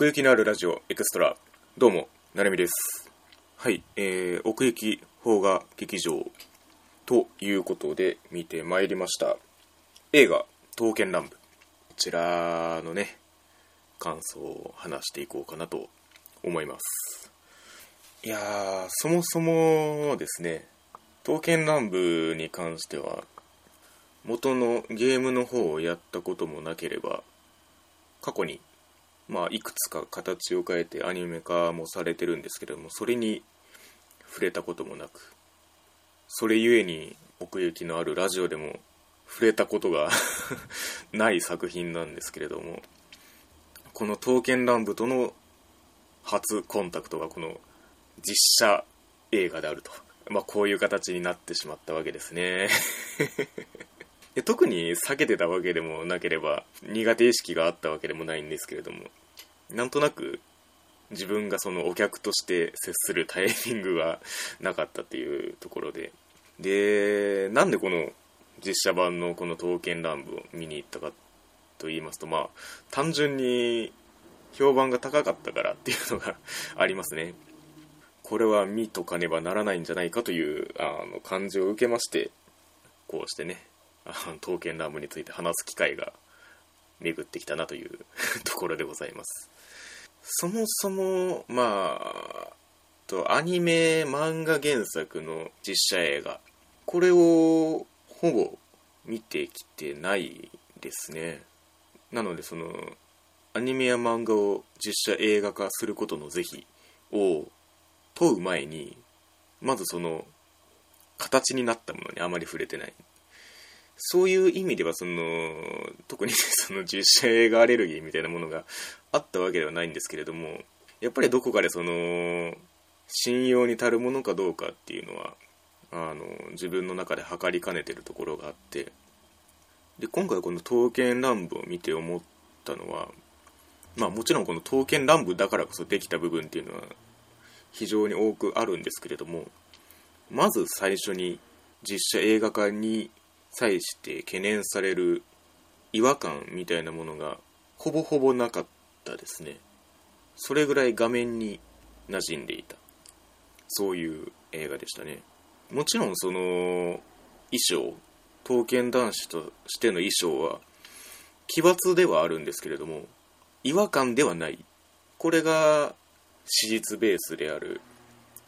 奥行きのあるラジオエクストラ。どうもなるみです。はいえー、奥行き邦画劇場ということで見てまいりました。映画「刀剣乱舞」こちらのね感想を話していこうかなと思います。いやーそもそもですね刀剣乱舞に関しては元のゲームの方をやったこともなければ過去にまあいくつか形を変えてアニメ化もされてるんですけれどもそれに触れたこともなくそれゆえに奥行きのあるラジオでも触れたことが ない作品なんですけれどもこの「刀剣乱舞」との初コンタクトがこの実写映画であると、まあ、こういう形になってしまったわけですね。特に避けてたわけでもなければ苦手意識があったわけでもないんですけれどもなんとなく自分がそのお客として接するタイミングがなかったっていうところで。でなんでこの実写版のこの「刀剣乱舞」を見に行ったかと言いますとまあ単純に評判が高かったからっていうのがありますね。これは見とかねばならないんじゃないかというあの感じを受けましてこうしてね刀剣乱舞について話す機会が巡ってきたなという ところでございます。そもそもまあとアニメ漫画原作の実写映画。これをほぼ見てきてないですね。なのでそのアニメや漫画を実写映画化することの是非を問う前にまずその形になったものにあまり触れてない。そういう意味ではその特に その実写映画アレルギーみたいなものがあったわけではないんですけれどもやっぱりどこかでその信用に足るものかどうかっていうのはあの自分の中で測りかねてるところがあってで今回この「刀剣乱舞」を見て思ったのはまあもちろんこの「刀剣乱舞」だからこそできた部分っていうのは非常に多くあるんですけれどもまず最初に実写映画化に際して懸念される違和感みたいなものがほぼほぼなかったですね。それぐらい画面に馴染んでいた。そういう映画でしたね。もちろんその衣装刀剣男子としての衣装は奇抜ではあるんですけれども違和感ではない。これが史実ベースである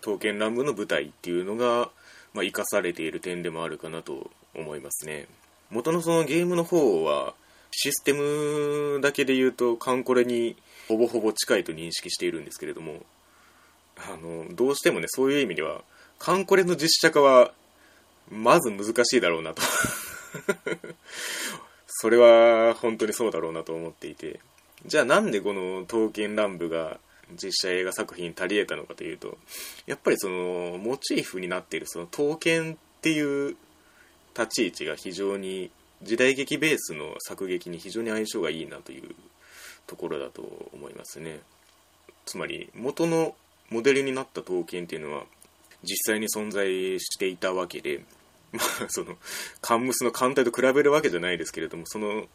刀剣乱舞の舞台っていうのが、まあ、生かされている点でもあるかなと思いますね。元のそのゲームの方はシステムだけで言うとカンコレにほぼほぼ近いと認識しているんですけれどもあのどうしてもねそういう意味ではカンコレの実写化はまず難しいだろうなと。それは本当にそうだろうなと思っていて。じゃあなんでこの「刀剣乱舞」が実写映画作品に足り得たのかというとやっぱりそのモチーフになっているその刀剣っていう立ち位置が非常に時代劇ベースの作劇に非常に相性がいいなというところだと思いますね。つまり元のモデルになった刀剣っていうのは実際に存在していたわけで まあそのカンムスの艦隊と比べるわけじゃないですけれどもその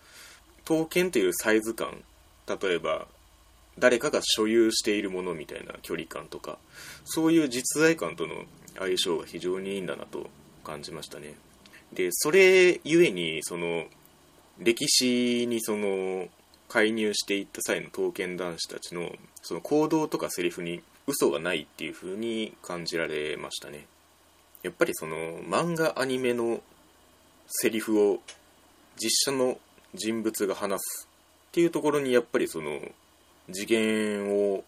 刀剣というサイズ感例えば誰かが所有しているものみたいな距離感とかそういう実在感との相性が非常にいいんだなと感じましたね。でそれゆえにその歴史にその介入していった際の刀剣男子たちのその行動とかセリフに嘘がないっていう風に感じられましたね。やっぱりその漫画アニメのセリフを実写の人物が話すっていうところにやっぱりその次元を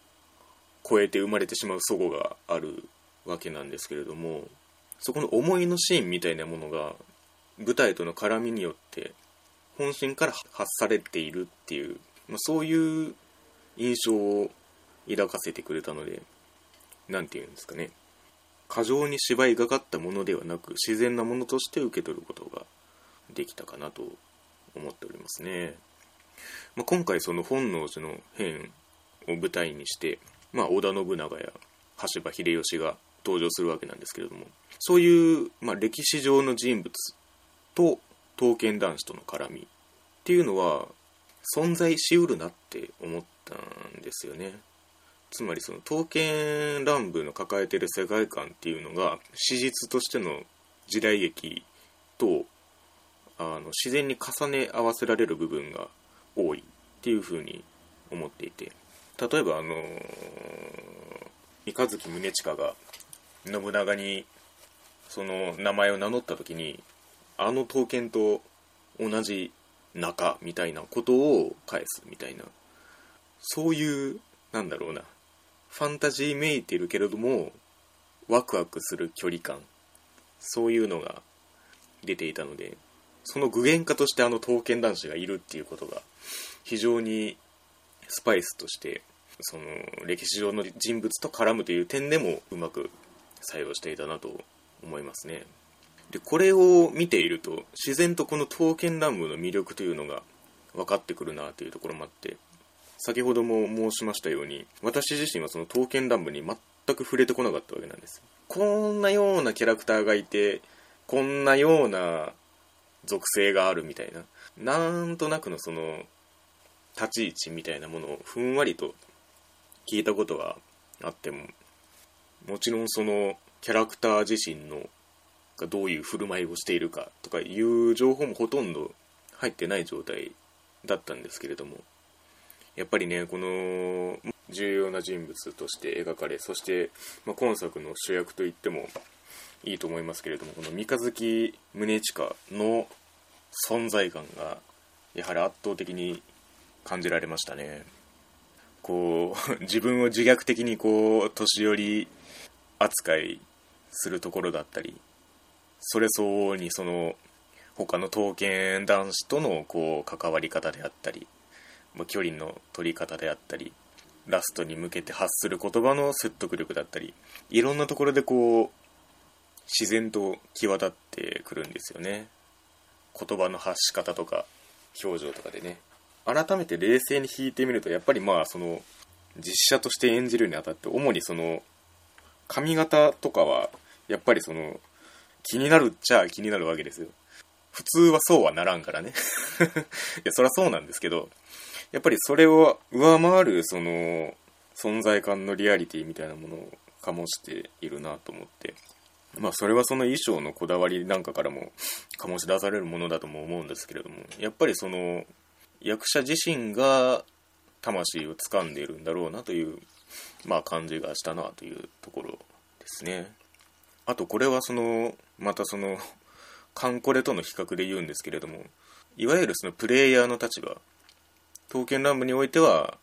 超えて生まれてしまう齟齬があるわけなんですけれどもそこの思いのシーンみたいなものが舞台との絡みによって本心から発されているっていう、まあ、そういう印象を抱かせてくれたので何て言うんですかね。過剰に芝居がかったものではなく自然なものとして受け取ることができたかなと思っておりますね、まあ、今回その本能寺の変を舞台にして、まあ、織田信長や羽柴秀吉が登場するわけなんですけれどもそういう、まあ、歴史上の人物と刀剣男子との絡みっていうのは存在しうるなって思ったんですよね。つまりその刀剣乱舞の抱えてる世界観っていうのが史実としての時代劇とあの自然に重ね合わせられる部分が多いっていうふうに思っていて。例えばあの三日月宗近が信長にその名前を名乗った時にあの刀剣と同じ仲みたいなことを返すみたいな。そういうなんだろうな。ファンタジーめいてるけれどもワクワクする距離感。そういうのが出ていたのでその具現化としてあの刀剣男子がいるっていうことが非常にスパイスとしてその歴史上の人物と絡むという点でもうまく採用していたなと思いますね。でこれを見ていると自然とこの刀剣乱舞の魅力というのが分かってくるなというところもあって先ほども申しましたように私自身はその刀剣乱舞に全く触れてこなかったわけなんです。こんなようなキャラクターがいてこんなような属性があるみたいななんとなくのその立ち位置みたいなものをふんわりと聞いたことはあってももちろんそのキャラクター自身のがどういう振る舞いをしているかとかいう情報もほとんど入ってない状態だったんですけれどもやっぱりねこの重要な人物として描かれそして、まあ、今作の主役といってもいいと思いますけれどもこの三日月宗近の存在感がやはり圧倒的に感じられましたね。こう 自分を自虐的にこう年寄り扱いするところだったりそれ相応にその他の刀剣男子とのこう関わり方であったり距離の取り方であったりラストに向けて発する言葉の説得力だったりいろんなところでこう自然と際立ってくるんですよね。言葉の発し方とか表情とかでね。改めて冷静に弾いてみるとやっぱりまあその実写として演じるにあたって主にその髪型とかはやっぱりその気になるっちゃ気になるわけですよ。普通はそうはならんからね。いやそりゃそうなんですけどやっぱりそれを上回るその存在感のリアリティみたいなものを醸しているなと思って。まあそれはその衣装のこだわりなんかからも醸し出されるものだとも思うんですけれどもやっぱりその役者自身が魂を掴んでいるんだろうなというまあ感じがしたなというところですね。あとこれはそのまたそのカンコレとの比較で言うんですけれどもいわゆるそのプレイヤーの立場刀剣乱舞においては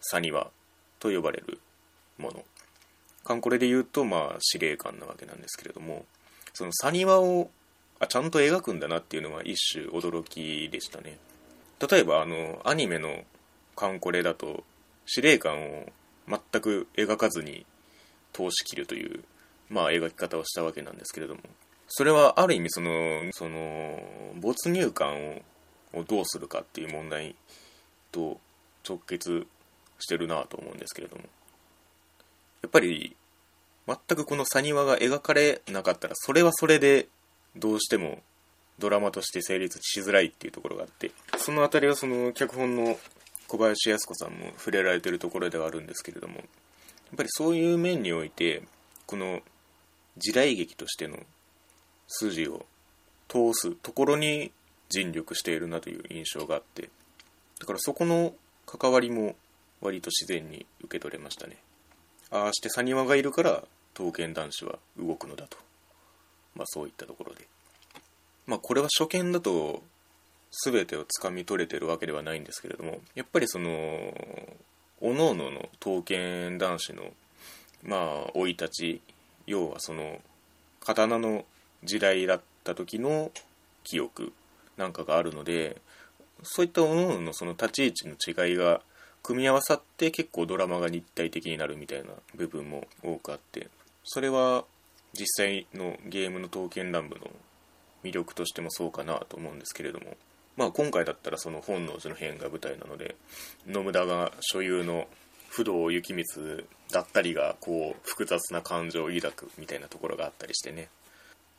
サニワと呼ばれるもの。カンコレで言うとまあ司令官なわけなんですけれどもそのサニワをあちゃんと描くんだなっていうのは一種驚きでしたね。例えばあのアニメのカンコレだと司令官を全く描かずに通し切るというまあ描き方をしたわけなんですけれども。それはある意味そのその没入感をどうするかっていう問題と直結してるなと思うんですけれども。やっぱり全くこのサニワが描かれなかったらそれはそれでどうしてもドラマとして成立しづらいっていうところがあってその辺りはその脚本の小林靖子さんも触れられてるところではあるんですけれどもやっぱりそういう面においてこの時代劇としての筋を通すところに尽力しているなという印象があってだからそこの関わりも割と自然に受け取れましたね。ああしてサニワがいるから刀剣男子は動くのだと。まあそういったところで。まあこれは初見だと全てをつかみ取れてるわけではないんですけれどもやっぱりその各々の刀剣男子のまあ生い立ち要はその刀の時代だった時の記憶なんかがあるのでそういった各々のその立ち位置の違いが組み合わさって結構ドラマが立体的になるみたいな部分も多くあってそれは実際のゲームの刀剣乱舞の魅力としてもそうかなと思うんですけれどもまあ今回だったらその本能寺の変が舞台なので信長所有の不動行光だったりがこう複雑な感情を抱くみたいなところがあったりしてね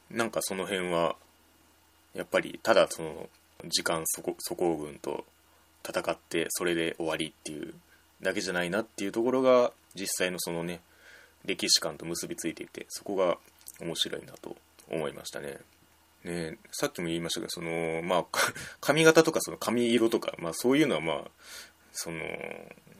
なんかその辺はやっぱりただその時間粗行軍と戦ってそれで終わりっていうだけじゃないなっていうところが実際のそのね歴史観と結びついていてそこが面白いなと思いましたね。ねさっきも言いましたけどそのまあ 髪型とかその髪色とか、まあ、そういうのはまあその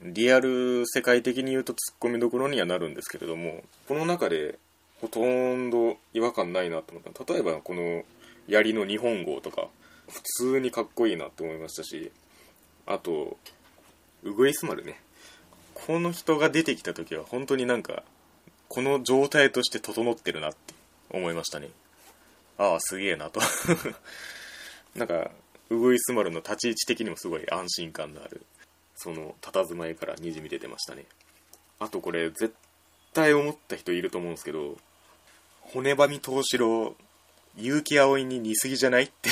リアル世界的に言うとツッコミどころにはなるんですけれどもこの中でほとんど違和感ないなと思った例えばこの槍の日本語とか普通にかっこいいなって思いましたしあとウグイス丸ね。この人が出てきた時は本当になんかこの状態として整ってるなって思いましたね。ああすげえなと。なんかウグイス丸の立ち位置的にもすごい安心感のある。その佇まいからにじみ出てましたね。あとこれ絶対思った人いると思うんですけど骨ばみ藤四郎結城葵に似すぎじゃない？って。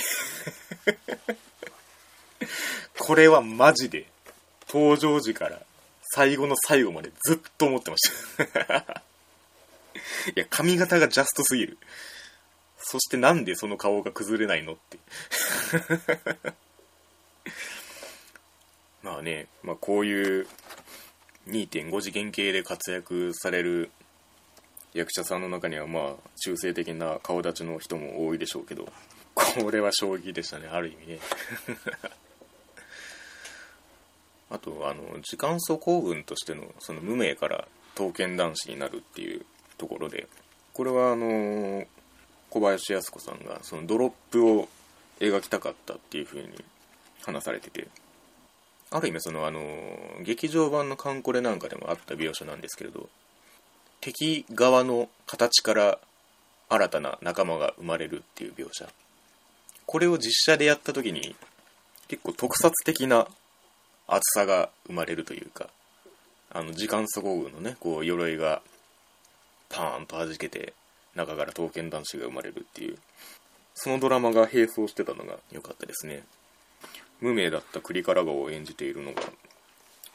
これはマジで登場時から最後の最後までずっと思ってました。いや髪型がジャストすぎる。そしてなんでその顔が崩れないの？って。まあね、まあ、こういう2.5次元系で活躍される役者さんの中にはまあ中性的な顔立ちの人も多いでしょうけどこれは衝撃でしたねある意味ね。あとあの時間走行軍としてのその無名から刀剣男子になるっていうところでこれはあの小林靖子さんがそのドロップを描きたかったっていう風に話されててある意味そのあの劇場版のカンコレなんかでもあった描写なんですけれど敵側の形から新たな仲間が生まれるっていう描写。これを実写でやった時に結構特撮的な厚さが生まれるというかあの時間速軍のねこう鎧がパーンと弾けて中から刀剣男子が生まれるっていうそのドラマが並走してたのが良かったですね。無名だった栗から顔を演じているのが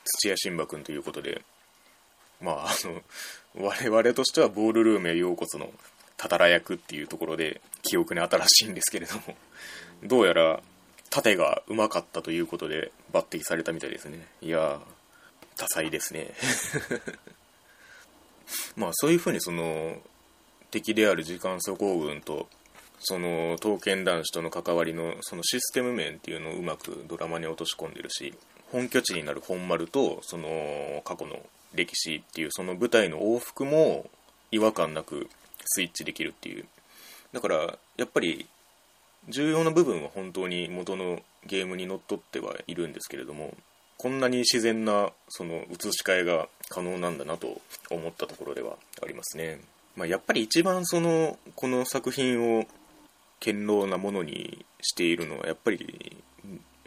土屋新馬君ということでまああの我々としてはボールルームへようこそのたたら役っていうところで記憶に新しいんですけれどもどうやら盾がうまかったということで抜擢されたみたいですね。いや多彩ですね。まあそういうふうにその敵である時間走行軍とその刀剣男子との関わりのそのシステム面っていうのをうまくドラマに落とし込んでるし本拠地になる本丸とその過去の歴史っていうその舞台の往復も違和感なくスイッチできるっていう。だからやっぱり重要な部分は本当に元のゲームにのっとってはいるんですけれどもこんなに自然なその移し替えが可能なんだなと思ったところではありますね、まあ、やっぱり一番そのこの作品を堅牢なものにしているのはやっぱり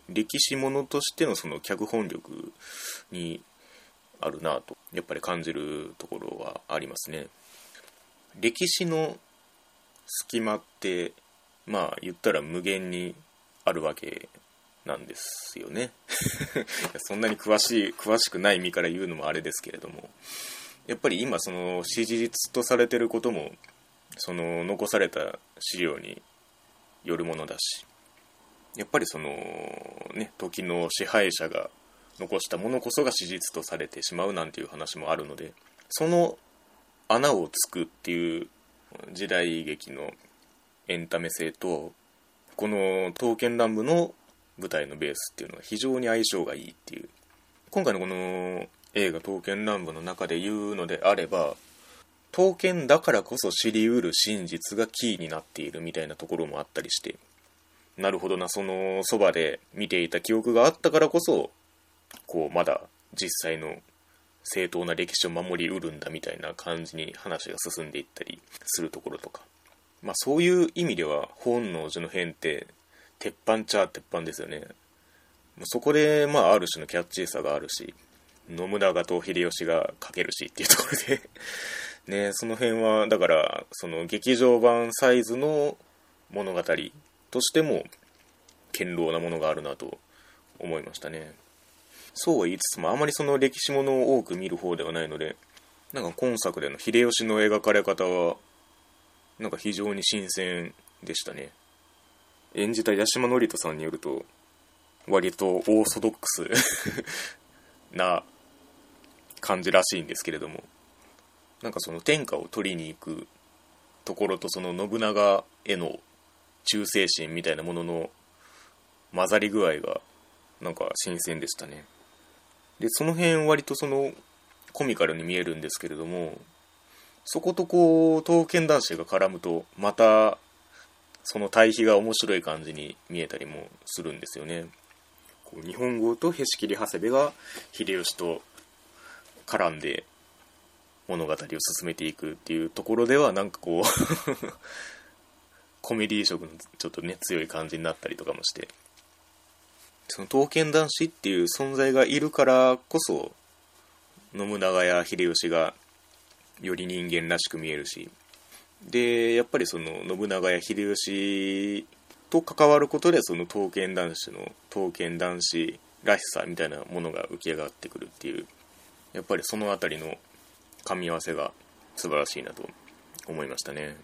歴史ものとしてのその脚本力にあるなとやっぱり感じるところはありますね。歴史の隙間ってまあ言ったら無限にあるわけなんですよね。そんなに詳しい詳しくない身から言うのもあれですけれども。やっぱり今その史実とされてることもその残された資料によるものだし。やっぱりそのね時の支配者が残したものこそが史実とされてしまうなんていう話もあるのでその穴をつくっていう時代劇のエンタメ性とこの刀剣乱舞の舞台のベースっていうのは非常に相性がいいっていう。今回のこの映画「刀剣乱舞」の中で言うのであれば刀剣だからこそ知りうる真実がキーになっているみたいなところもあったりして。なるほどなそのそばで見ていた記憶があったからこそこうまだ実際の正当な歴史を守りうるんだみたいな感じに話が進んでいったりするところとか。まあそういう意味では本能寺の変って鉄板ちゃ鉄板ですよね。そこでまあある種のキャッチーさがあるし信長と秀吉が書けるしっていうところでねその辺はだからその劇場版サイズの物語としても堅牢なものがあるなと思いましたね。そうは言いつつもあまりその歴史ものを多く見る方ではないのでなんか今作での秀吉の描かれ方はなんか非常に新鮮でしたね。演じた八島智人さんによると割とオーソドックス な感じらしいんですけれども。なんかその天下を取りに行くところとその信長への忠誠心みたいなものの混ざり具合がなんか新鮮でしたね。でその辺割とそのコミカルに見えるんですけれどもそことこう刀剣男子が絡むとまたその対比が面白い感じに見えたりもするんですよね。こう日本語とへし切り長谷部が秀吉と絡んで物語を進めていくっていうところではなんかこう コメディー色のちょっとね強い感じになったりとかもして。その刀剣男子っていう存在がいるからこそ信長や秀吉がより人間らしく見えるし。でやっぱりその信長や秀吉と関わることでその刀剣男子の刀剣男子らしさみたいなものが浮き上がってくるっていう。やっぱりその辺りの噛み合わせが素晴らしいなと思いましたね。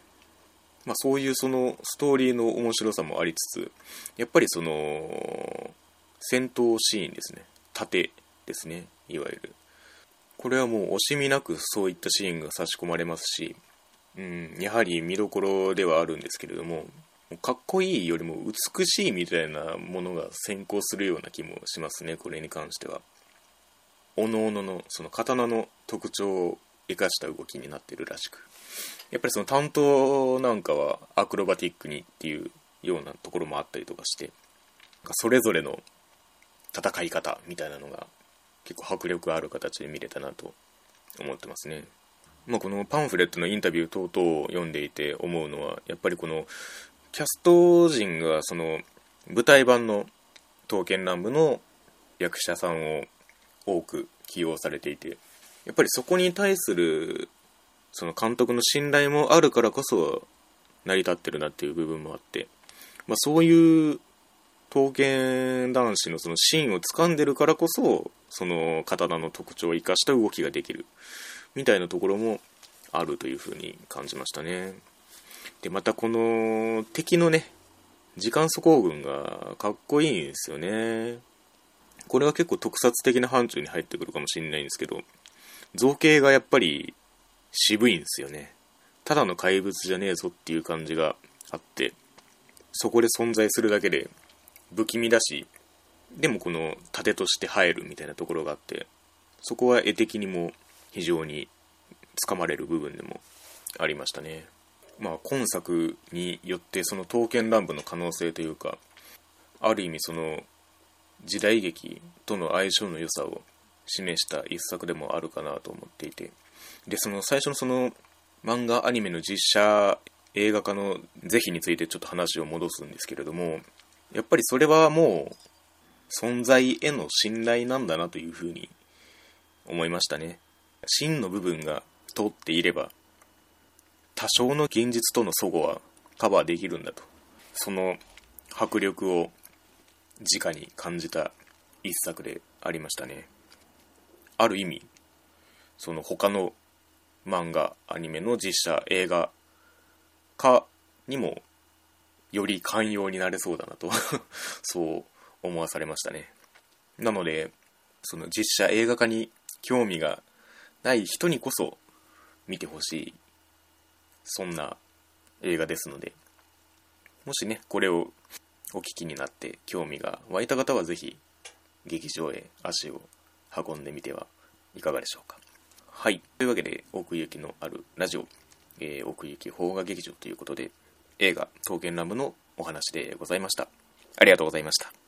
まあ、そういうそのストーリーの面白さもありつつやっぱりその戦闘シーンですね。盾ですね。いわゆる。これはもう惜しみなくそういったシーンが差し込まれますし、うん、やはり見どころではあるんですけれどもかっこいいよりも美しいみたいなものが先行するような気もしますねこれに関しては。おのおののその刀の特徴生かした動きになってるらしくやっぱりその担当なんかはアクロバティックにっていうようなところもあったりとかしてそれぞれの戦い方みたいなのが結構迫力ある形で見れたなと思ってますね。まあ、このパンフレットのインタビュー等々を読んでいて思うのはやっぱりこのキャスト陣がその舞台版の「刀剣乱舞」の役者さんを多く起用されていてやっぱりそこに対するその監督の信頼もあるからこそ成り立ってるなっていう部分もあって、まあ、そういう刀剣男子のその芯を掴んでるからこそその刀の特徴を生かした動きができるみたいなところもあるというふうに感じましたね。でまたこの敵のね時間速攻軍がかっこいいんですよね。これは結構特撮的な範疇に入ってくるかもしれないんですけど造形がやっぱり渋いんですよね。ただの怪物じゃねえぞっていう感じがあってそこで存在するだけで不気味だしでもこの盾として入るみたいなところがあってそこは絵的にも非常につかまれる部分でもありましたね。まあ今作によってその刀剣乱舞の可能性というかある意味その時代劇との相性の良さを示した一作でもあるかなと思っていて。でその最初のその漫画アニメの実写映画化の是非についてちょっと話を戻すんですけれどもやっぱりそれはもう存在への信頼なんだなというふうに思いましたね。真の部分が通っていれば多少の現実との齟齬はカバーできるんだと。その迫力を直に感じた一作でありましたね。ある意味その他の漫画アニメの実写映画化にもより寛容になれそうだなと そう思わされましたね。なのでその実写映画化に興味がない人にこそ見てほしいそんな映画ですのでもしねこれをお聞きになって興味が湧いた方は是非劇場へ足を運んでみてはいかがでしょうか。はい。というわけで奥行きのあるラジオ、えー、奥行き邦画劇場ということで映画「刀剣乱舞」のお話でございました。ありがとうございました。